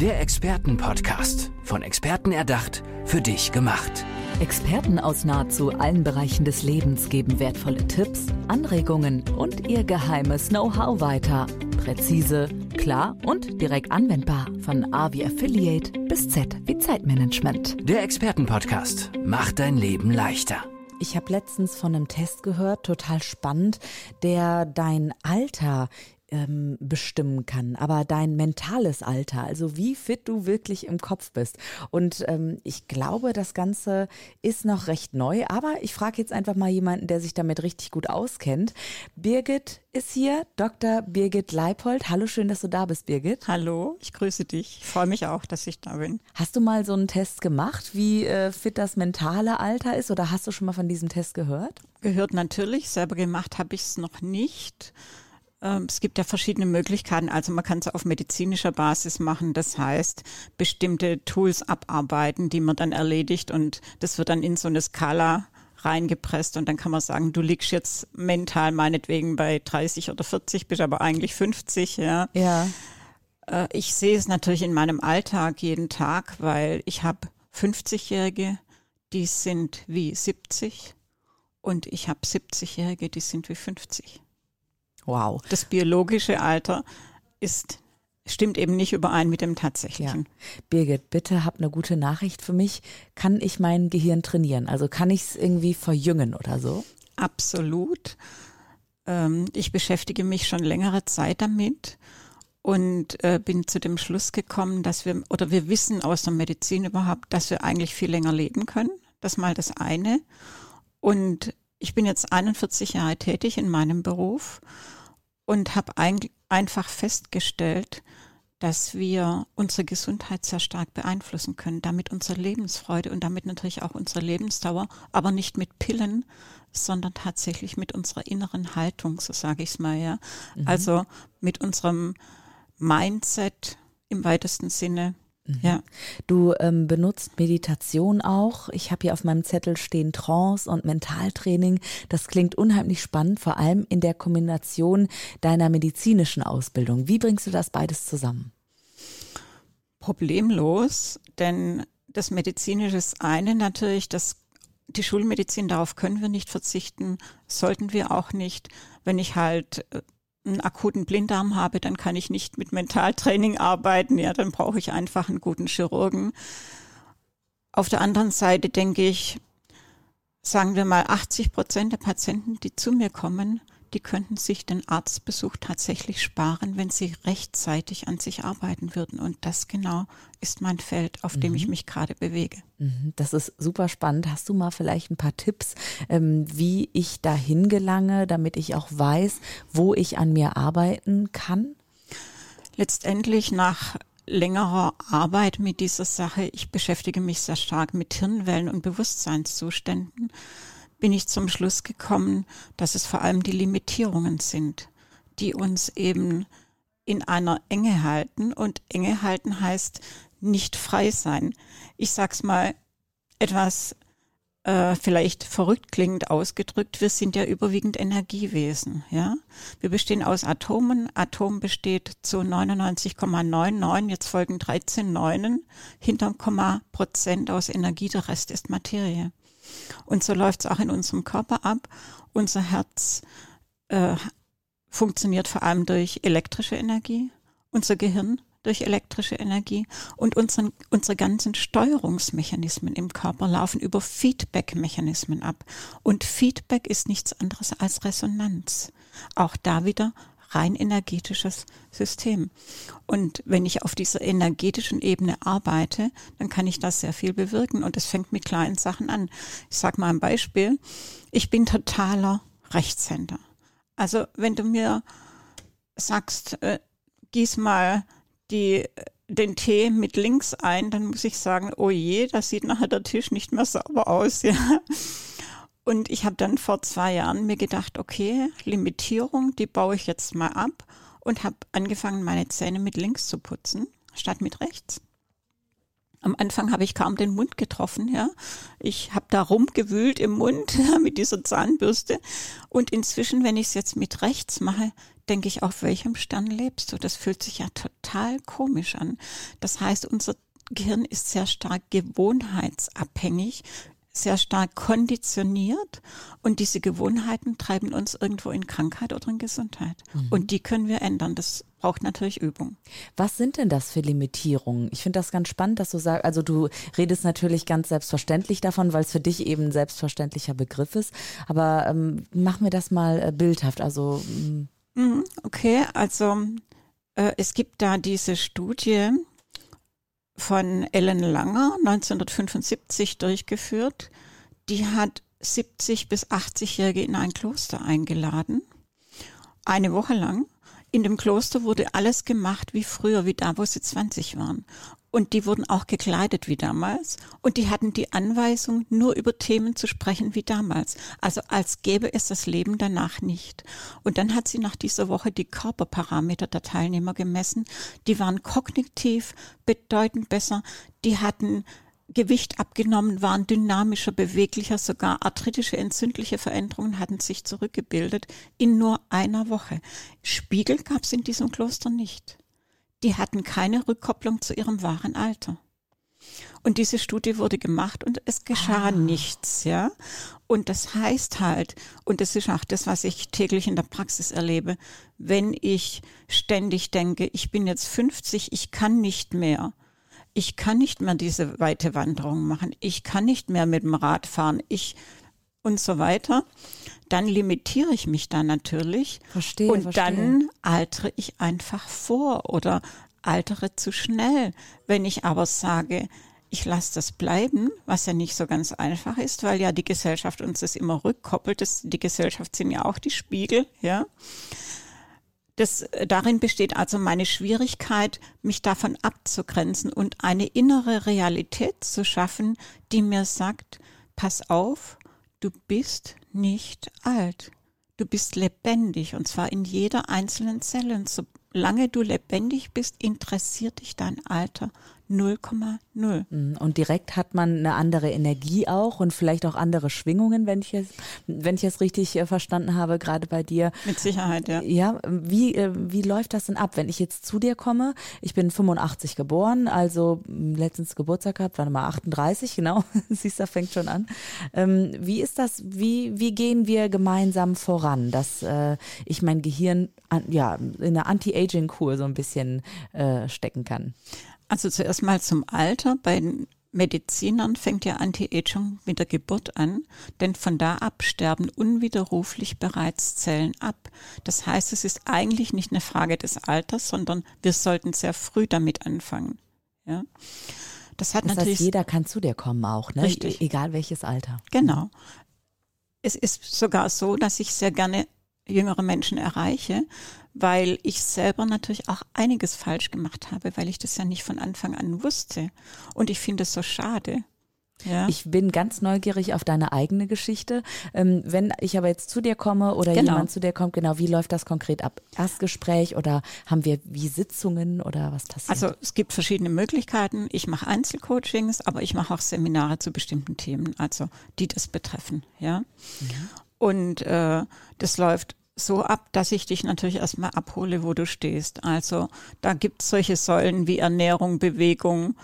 Der Expertenpodcast. Von Experten erdacht, für dich gemacht. Experten aus nahezu allen Bereichen des Lebens geben wertvolle Tipps, Anregungen und ihr geheimes Know-how weiter. Präzise, klar und direkt anwendbar. Von A wie Affiliate bis Z wie Zeitmanagement. Der Expertenpodcast macht dein Leben leichter. Ich habe letztens von einem Test gehört, total spannend, der dein Alter ähm, bestimmen kann, aber dein mentales Alter, also wie fit du wirklich im Kopf bist. Und ähm, ich glaube, das Ganze ist noch recht neu, aber ich frage jetzt einfach mal jemanden, der sich damit richtig gut auskennt. Birgit ist hier, Dr. Birgit Leipold. Hallo, schön, dass du da bist, Birgit. Hallo, ich grüße dich. Ich freue mich auch, dass ich da bin. Hast du mal so einen Test gemacht, wie äh, fit das mentale Alter ist oder hast du schon mal von diesem Test gehört? Gehört natürlich, selber gemacht habe ich es noch nicht. Ähm, es gibt ja verschiedene Möglichkeiten. Also man kann es auf medizinischer Basis machen. Das heißt, bestimmte Tools abarbeiten, die man dann erledigt und das wird dann in so eine Skala reingepresst und dann kann man sagen, du liegst jetzt mental meinetwegen bei 30 oder 40, bist aber eigentlich 50, ja. Ja. Äh, ich sehe es natürlich in meinem Alltag jeden Tag, weil ich habe 50-Jährige, die sind wie 70 und ich habe 70-Jährige, die sind wie 50. Wow. Das biologische Alter ist stimmt eben nicht überein mit dem tatsächlichen. Ja. Birgit, bitte hab eine gute Nachricht für mich. Kann ich mein Gehirn trainieren? Also kann ich es irgendwie verjüngen oder so? Absolut. Ähm, ich beschäftige mich schon längere Zeit damit und äh, bin zu dem Schluss gekommen, dass wir, oder wir wissen aus der Medizin überhaupt, dass wir eigentlich viel länger leben können. Das mal das eine. Und ich bin jetzt 41 Jahre tätig in meinem Beruf und habe ein, einfach festgestellt, dass wir unsere Gesundheit sehr stark beeinflussen können, damit unsere Lebensfreude und damit natürlich auch unsere Lebensdauer, aber nicht mit Pillen, sondern tatsächlich mit unserer inneren Haltung, so sage ich es mal, ja. Mhm. Also mit unserem Mindset im weitesten Sinne. Ja. Du ähm, benutzt Meditation auch. Ich habe hier auf meinem Zettel stehen Trance und Mentaltraining. Das klingt unheimlich spannend, vor allem in der Kombination deiner medizinischen Ausbildung. Wie bringst du das beides zusammen? Problemlos, denn das medizinische ist eine natürlich, das die Schulmedizin, darauf können wir nicht verzichten, sollten wir auch nicht. Wenn ich halt äh, einen akuten Blinddarm habe, dann kann ich nicht mit Mentaltraining arbeiten. Ja, dann brauche ich einfach einen guten Chirurgen. Auf der anderen Seite denke ich, sagen wir mal 80 Prozent der Patienten, die zu mir kommen, die könnten sich den Arztbesuch tatsächlich sparen, wenn sie rechtzeitig an sich arbeiten würden. Und das genau ist mein Feld, auf dem mhm. ich mich gerade bewege. Mhm, das ist super spannend. Hast du mal vielleicht ein paar Tipps, ähm, wie ich dahin gelange, damit ich auch weiß, wo ich an mir arbeiten kann? Letztendlich nach längerer Arbeit mit dieser Sache, ich beschäftige mich sehr stark mit Hirnwellen und Bewusstseinszuständen bin ich zum Schluss gekommen, dass es vor allem die Limitierungen sind, die uns eben in einer Enge halten. Und Enge halten heißt nicht frei sein. Ich sag's mal etwas äh, vielleicht verrückt klingend ausgedrückt. Wir sind ja überwiegend Energiewesen. Ja, wir bestehen aus Atomen. Atom besteht zu 99,99. Jetzt folgen 13 Neunen. Hinterm Komma Prozent aus Energie. Der Rest ist Materie. Und so läuft es auch in unserem Körper ab. Unser Herz äh, funktioniert vor allem durch elektrische Energie, unser Gehirn durch elektrische Energie und unseren, unsere ganzen Steuerungsmechanismen im Körper laufen über Feedback-Mechanismen ab. Und Feedback ist nichts anderes als Resonanz. Auch da wieder rein energetisches System. Und wenn ich auf dieser energetischen Ebene arbeite, dann kann ich das sehr viel bewirken. Und es fängt mit kleinen Sachen an. Ich sage mal ein Beispiel. Ich bin totaler Rechtshänder. Also wenn du mir sagst, äh, gieß mal die, den Tee mit links ein, dann muss ich sagen, oh je, das sieht nachher der Tisch nicht mehr sauber aus. Ja. Und ich habe dann vor zwei Jahren mir gedacht, okay, Limitierung, die baue ich jetzt mal ab und habe angefangen, meine Zähne mit links zu putzen, statt mit rechts. Am Anfang habe ich kaum den Mund getroffen, ja. Ich habe da rumgewühlt im Mund mit dieser Zahnbürste. Und inzwischen, wenn ich es jetzt mit rechts mache, denke ich, auf welchem Stern lebst du? Das fühlt sich ja total komisch an. Das heißt, unser Gehirn ist sehr stark gewohnheitsabhängig sehr stark konditioniert und diese Gewohnheiten treiben uns irgendwo in Krankheit oder in Gesundheit. Mhm. Und die können wir ändern. Das braucht natürlich Übung. Was sind denn das für Limitierungen? Ich finde das ganz spannend, dass du sagst, also du redest natürlich ganz selbstverständlich davon, weil es für dich eben ein selbstverständlicher Begriff ist. Aber ähm, mach mir das mal äh, bildhaft. Also mm. mhm, okay, also äh, es gibt da diese Studie, von Ellen Langer 1975 durchgeführt. Die hat 70 bis 80-Jährige in ein Kloster eingeladen. Eine Woche lang. In dem Kloster wurde alles gemacht wie früher, wie da, wo sie 20 waren. Und die wurden auch gekleidet wie damals. Und die hatten die Anweisung, nur über Themen zu sprechen wie damals. Also als gäbe es das Leben danach nicht. Und dann hat sie nach dieser Woche die Körperparameter der Teilnehmer gemessen. Die waren kognitiv bedeutend besser. Die hatten Gewicht abgenommen, waren dynamischer, beweglicher, sogar arthritische, entzündliche Veränderungen hatten sich zurückgebildet in nur einer Woche. Spiegel gab es in diesem Kloster nicht die hatten keine Rückkopplung zu ihrem wahren Alter. Und diese Studie wurde gemacht und es geschah ah. nichts, ja. Und das heißt halt, und das ist auch das, was ich täglich in der Praxis erlebe, wenn ich ständig denke, ich bin jetzt 50, ich kann nicht mehr, ich kann nicht mehr diese weite Wanderung machen, ich kann nicht mehr mit dem Rad fahren, ich und so weiter, dann limitiere ich mich da natürlich. Verstehe. Und verstehe. dann altere ich einfach vor oder altere zu schnell. Wenn ich aber sage, ich lasse das bleiben, was ja nicht so ganz einfach ist, weil ja die Gesellschaft uns das immer rückkoppelt. Das, die Gesellschaft sind ja auch die Spiegel, ja. Das, darin besteht also meine Schwierigkeit, mich davon abzugrenzen und eine innere Realität zu schaffen, die mir sagt, pass auf, du bist nicht alt. Du bist lebendig und zwar in jeder einzelnen Zelle. Und solange du lebendig bist, interessiert dich dein Alter 0,0. Mhm. Und direkt hat man eine andere Energie auch und vielleicht auch andere Schwingungen, wenn ich es, wenn ich es richtig äh, verstanden habe, gerade bei dir. Mit Sicherheit, ja. Ja, wie, äh, wie läuft das denn ab, wenn ich jetzt zu dir komme? Ich bin 85 geboren, also hm, letztens Geburtstag gehabt, warte mal, 38, genau. Siehst du, fängt schon an. Ähm, wie ist das, wie, wie gehen wir gemeinsam voran, dass äh, ich mein Gehirn ja, in eine Anti-Aging-Kur so ein bisschen stecken kann? Also zuerst mal zum Alter. Bei Medizinern fängt ja Anti-Aging mit der Geburt an, denn von da ab sterben unwiderruflich bereits Zellen ab. Das heißt, es ist eigentlich nicht eine Frage des Alters, sondern wir sollten sehr früh damit anfangen. Ja. Das hat das natürlich. Heißt, jeder kann zu dir kommen auch, ne? Richtig. Egal welches Alter. Genau. Es ist sogar so, dass ich sehr gerne jüngere Menschen erreiche, weil ich selber natürlich auch einiges falsch gemacht habe, weil ich das ja nicht von Anfang an wusste. Und ich finde es so schade. Ja. Ich bin ganz neugierig auf deine eigene Geschichte. Ähm, wenn ich aber jetzt zu dir komme oder genau. jemand zu dir kommt, genau, wie läuft das konkret ab? Erstgespräch oder haben wir wie Sitzungen oder was passiert? Also es gibt verschiedene Möglichkeiten. Ich mache Einzelcoachings, aber ich mache auch Seminare zu bestimmten Themen, also die das betreffen. Ja. Mhm. Und äh, das läuft so ab, dass ich dich natürlich erstmal abhole, wo du stehst. Also da gibt es solche Säulen wie Ernährung, Bewegung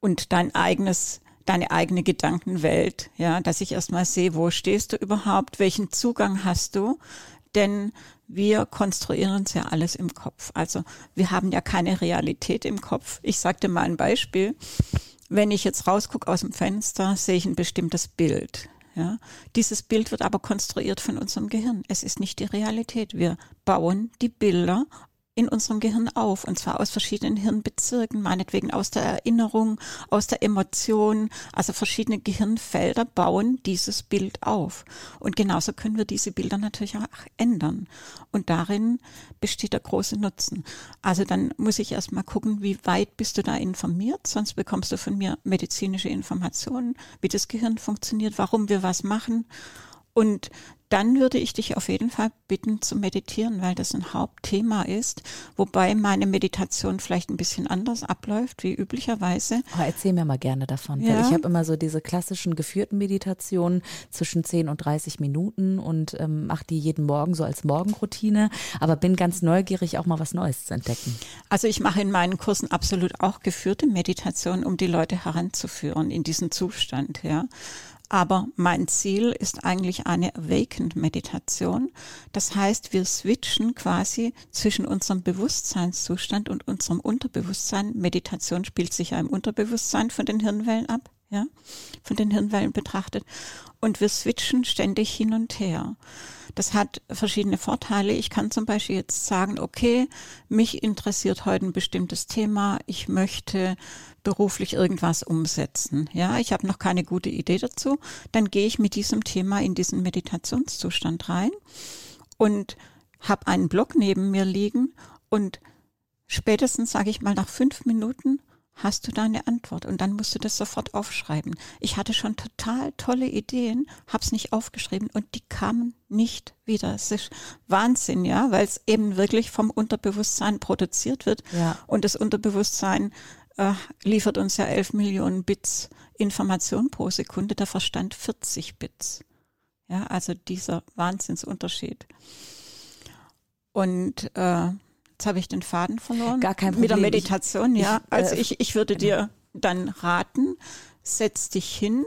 und dein eigenes deine eigene Gedankenwelt, ja, dass ich erstmal sehe, wo stehst du überhaupt, welchen Zugang hast du, denn wir konstruieren uns ja alles im Kopf. Also wir haben ja keine Realität im Kopf. Ich sagte mal ein Beispiel. Wenn ich jetzt rausgucke aus dem Fenster, sehe ich ein bestimmtes Bild. Ja, dieses Bild wird aber konstruiert von unserem Gehirn. Es ist nicht die Realität. Wir bauen die Bilder in unserem Gehirn auf, und zwar aus verschiedenen Hirnbezirken, meinetwegen aus der Erinnerung, aus der Emotion, also verschiedene Gehirnfelder bauen dieses Bild auf. Und genauso können wir diese Bilder natürlich auch ändern. Und darin besteht der große Nutzen. Also dann muss ich erstmal gucken, wie weit bist du da informiert, sonst bekommst du von mir medizinische Informationen, wie das Gehirn funktioniert, warum wir was machen. Und dann würde ich dich auf jeden Fall bitten zu meditieren, weil das ein Hauptthema ist, wobei meine Meditation vielleicht ein bisschen anders abläuft wie üblicherweise. Oh, erzähl mir mal gerne davon. Ja. Ich habe immer so diese klassischen geführten Meditationen zwischen 10 und 30 Minuten und ähm, mache die jeden Morgen so als Morgenroutine, aber bin ganz neugierig, auch mal was Neues zu entdecken. Also ich mache in meinen Kursen absolut auch geführte Meditationen, um die Leute heranzuführen in diesen Zustand, ja. Aber mein Ziel ist eigentlich eine Awakened Meditation. Das heißt, wir switchen quasi zwischen unserem Bewusstseinszustand und unserem Unterbewusstsein. Meditation spielt sich ja im Unterbewusstsein von den Hirnwellen ab, ja, von den Hirnwellen betrachtet. Und wir switchen ständig hin und her. Das hat verschiedene Vorteile. Ich kann zum Beispiel jetzt sagen, okay, mich interessiert heute ein bestimmtes Thema. Ich möchte beruflich irgendwas umsetzen. Ja, ich habe noch keine gute Idee dazu. Dann gehe ich mit diesem Thema in diesen Meditationszustand rein und habe einen Block neben mir liegen und spätestens sage ich mal nach fünf Minuten hast du deine Antwort und dann musst du das sofort aufschreiben. Ich hatte schon total tolle Ideen, hab's nicht aufgeschrieben und die kamen nicht wieder. Es ist Wahnsinn, ja, weil es eben wirklich vom Unterbewusstsein produziert wird ja. und das Unterbewusstsein äh, liefert uns ja 11 Millionen Bits Information pro Sekunde, der Verstand 40 Bits. Ja, also dieser Wahnsinnsunterschied. Und äh, Jetzt habe ich den Faden verloren. Gar kein Problem. Mit der Meditation, ich, ja. Ich, also äh, ich, ich würde dir dann raten, setz dich hin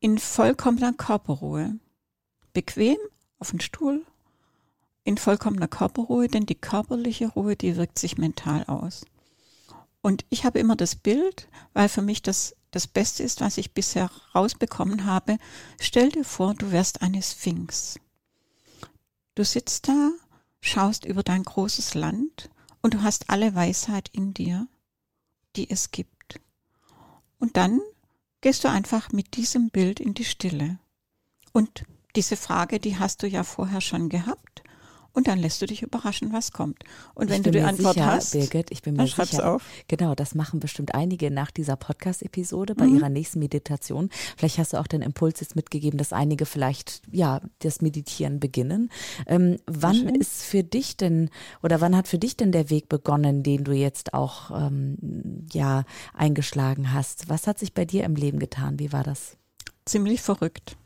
in vollkommener Körperruhe. Bequem auf den Stuhl, in vollkommener Körperruhe, denn die körperliche Ruhe, die wirkt sich mental aus. Und ich habe immer das Bild, weil für mich das das Beste ist, was ich bisher rausbekommen habe. Stell dir vor, du wärst eine Sphinx. Du sitzt da schaust über dein großes Land und du hast alle Weisheit in dir, die es gibt. Und dann gehst du einfach mit diesem Bild in die Stille. Und diese Frage, die hast du ja vorher schon gehabt und dann lässt du dich überraschen, was kommt. Und wenn du die Antwort sicher, hast, Birgit, ich bin mir sicher, auf. genau, das machen bestimmt einige nach dieser Podcast-Episode bei mhm. ihrer nächsten Meditation. Vielleicht hast du auch den Impuls jetzt mitgegeben, dass einige vielleicht ja das Meditieren beginnen. Ähm, wann ist für dich denn oder wann hat für dich denn der Weg begonnen, den du jetzt auch ähm, ja eingeschlagen hast? Was hat sich bei dir im Leben getan? Wie war das? Ziemlich verrückt.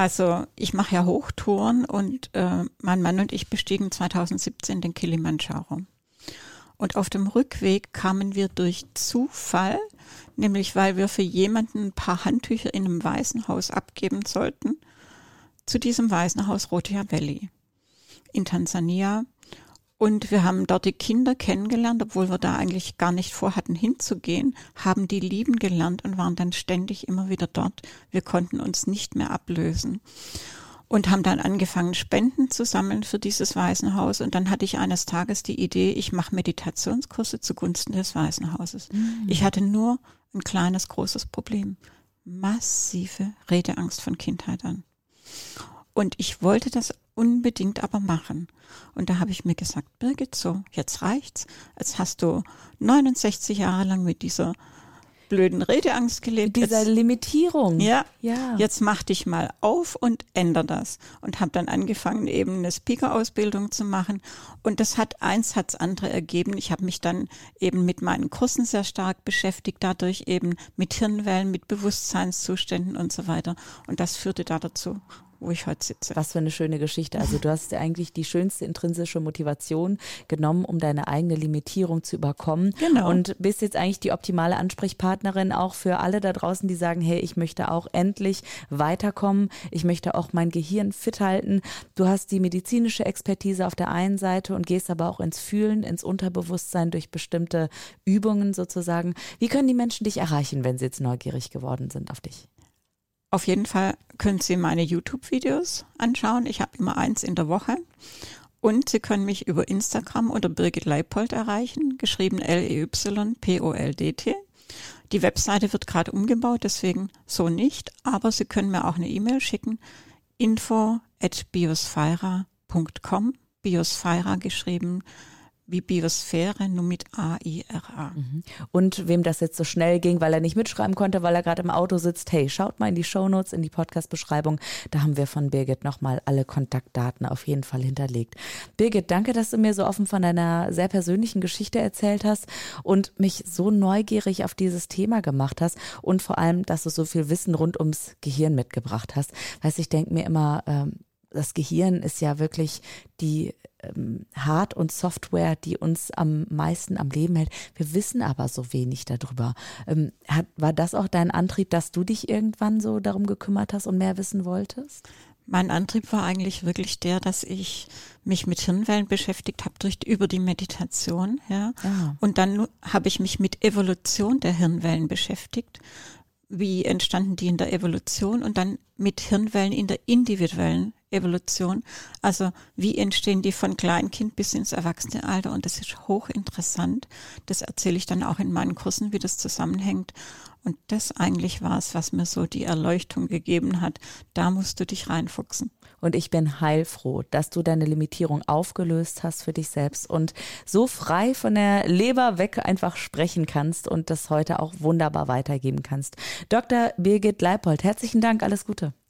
Also ich mache ja Hochtouren und äh, mein Mann und ich bestiegen 2017 den Kilimanjaro. Und auf dem Rückweg kamen wir durch Zufall, nämlich weil wir für jemanden ein paar Handtücher in einem Waisenhaus abgeben sollten, zu diesem Waisenhaus Rotia Valley in Tansania. Und wir haben dort die Kinder kennengelernt, obwohl wir da eigentlich gar nicht vorhatten hinzugehen, haben die lieben gelernt und waren dann ständig immer wieder dort. Wir konnten uns nicht mehr ablösen und haben dann angefangen, Spenden zu sammeln für dieses Waisenhaus. Und dann hatte ich eines Tages die Idee, ich mache Meditationskurse zugunsten des Waisenhauses. Mhm. Ich hatte nur ein kleines, großes Problem. Massive Redeangst von Kindheit an. Und ich wollte das unbedingt aber machen. Und da habe ich mir gesagt, Birgit, so, jetzt reicht's. Jetzt hast du 69 Jahre lang mit dieser blöden Redeangst gelebt. Mit dieser jetzt, Limitierung. Ja, ja. Jetzt mach dich mal auf und änder das. Und habe dann angefangen, eben eine Speaker-Ausbildung zu machen. Und das hat eins hat's andere ergeben. Ich habe mich dann eben mit meinen Kursen sehr stark beschäftigt, dadurch eben mit Hirnwellen, mit Bewusstseinszuständen und so weiter. Und das führte da dazu wo ich heute sitze. Was für eine schöne Geschichte. Also du hast ja eigentlich die schönste intrinsische Motivation genommen, um deine eigene Limitierung zu überkommen. Genau. Und bist jetzt eigentlich die optimale Ansprechpartnerin auch für alle da draußen, die sagen, hey, ich möchte auch endlich weiterkommen. Ich möchte auch mein Gehirn fit halten. Du hast die medizinische Expertise auf der einen Seite und gehst aber auch ins Fühlen, ins Unterbewusstsein durch bestimmte Übungen sozusagen. Wie können die Menschen dich erreichen, wenn sie jetzt neugierig geworden sind auf dich? Auf jeden Fall können Sie meine YouTube-Videos anschauen. Ich habe immer eins in der Woche. Und Sie können mich über Instagram unter Birgit Leipold erreichen, geschrieben L-E-Y-P-O-L-D-T. Die Webseite wird gerade umgebaut, deswegen so nicht. Aber Sie können mir auch eine E-Mail schicken. Info at biosphira.com. Biosphira geschrieben wie Biosphäre, nur mit A-I-R-A. Mhm. Und wem das jetzt so schnell ging, weil er nicht mitschreiben konnte, weil er gerade im Auto sitzt, hey, schaut mal in die Shownotes, in die Podcast-Beschreibung. Da haben wir von Birgit nochmal alle Kontaktdaten auf jeden Fall hinterlegt. Birgit, danke, dass du mir so offen von deiner sehr persönlichen Geschichte erzählt hast und mich so neugierig auf dieses Thema gemacht hast und vor allem, dass du so viel Wissen rund ums Gehirn mitgebracht hast. Weißt, ich denke mir immer, ähm, das Gehirn ist ja wirklich die ähm, Hard- und Software, die uns am meisten am Leben hält. Wir wissen aber so wenig darüber. Ähm, hat, war das auch dein Antrieb, dass du dich irgendwann so darum gekümmert hast und mehr wissen wolltest? Mein Antrieb war eigentlich wirklich der, dass ich mich mit Hirnwellen beschäftigt habe durch über die Meditation, ja. Ah. Und dann habe ich mich mit Evolution der Hirnwellen beschäftigt. Wie entstanden die in der Evolution und dann mit Hirnwellen in der individuellen Evolution. Also wie entstehen die von Kleinkind bis ins Erwachsenealter? Und das ist hochinteressant. Das erzähle ich dann auch in meinen Kursen, wie das zusammenhängt. Und das eigentlich war es, was mir so die Erleuchtung gegeben hat. Da musst du dich reinfuchsen. Und ich bin heilfroh, dass du deine Limitierung aufgelöst hast für dich selbst und so frei von der Leber weg einfach sprechen kannst und das heute auch wunderbar weitergeben kannst. Dr. Birgit Leipold, herzlichen Dank, alles Gute.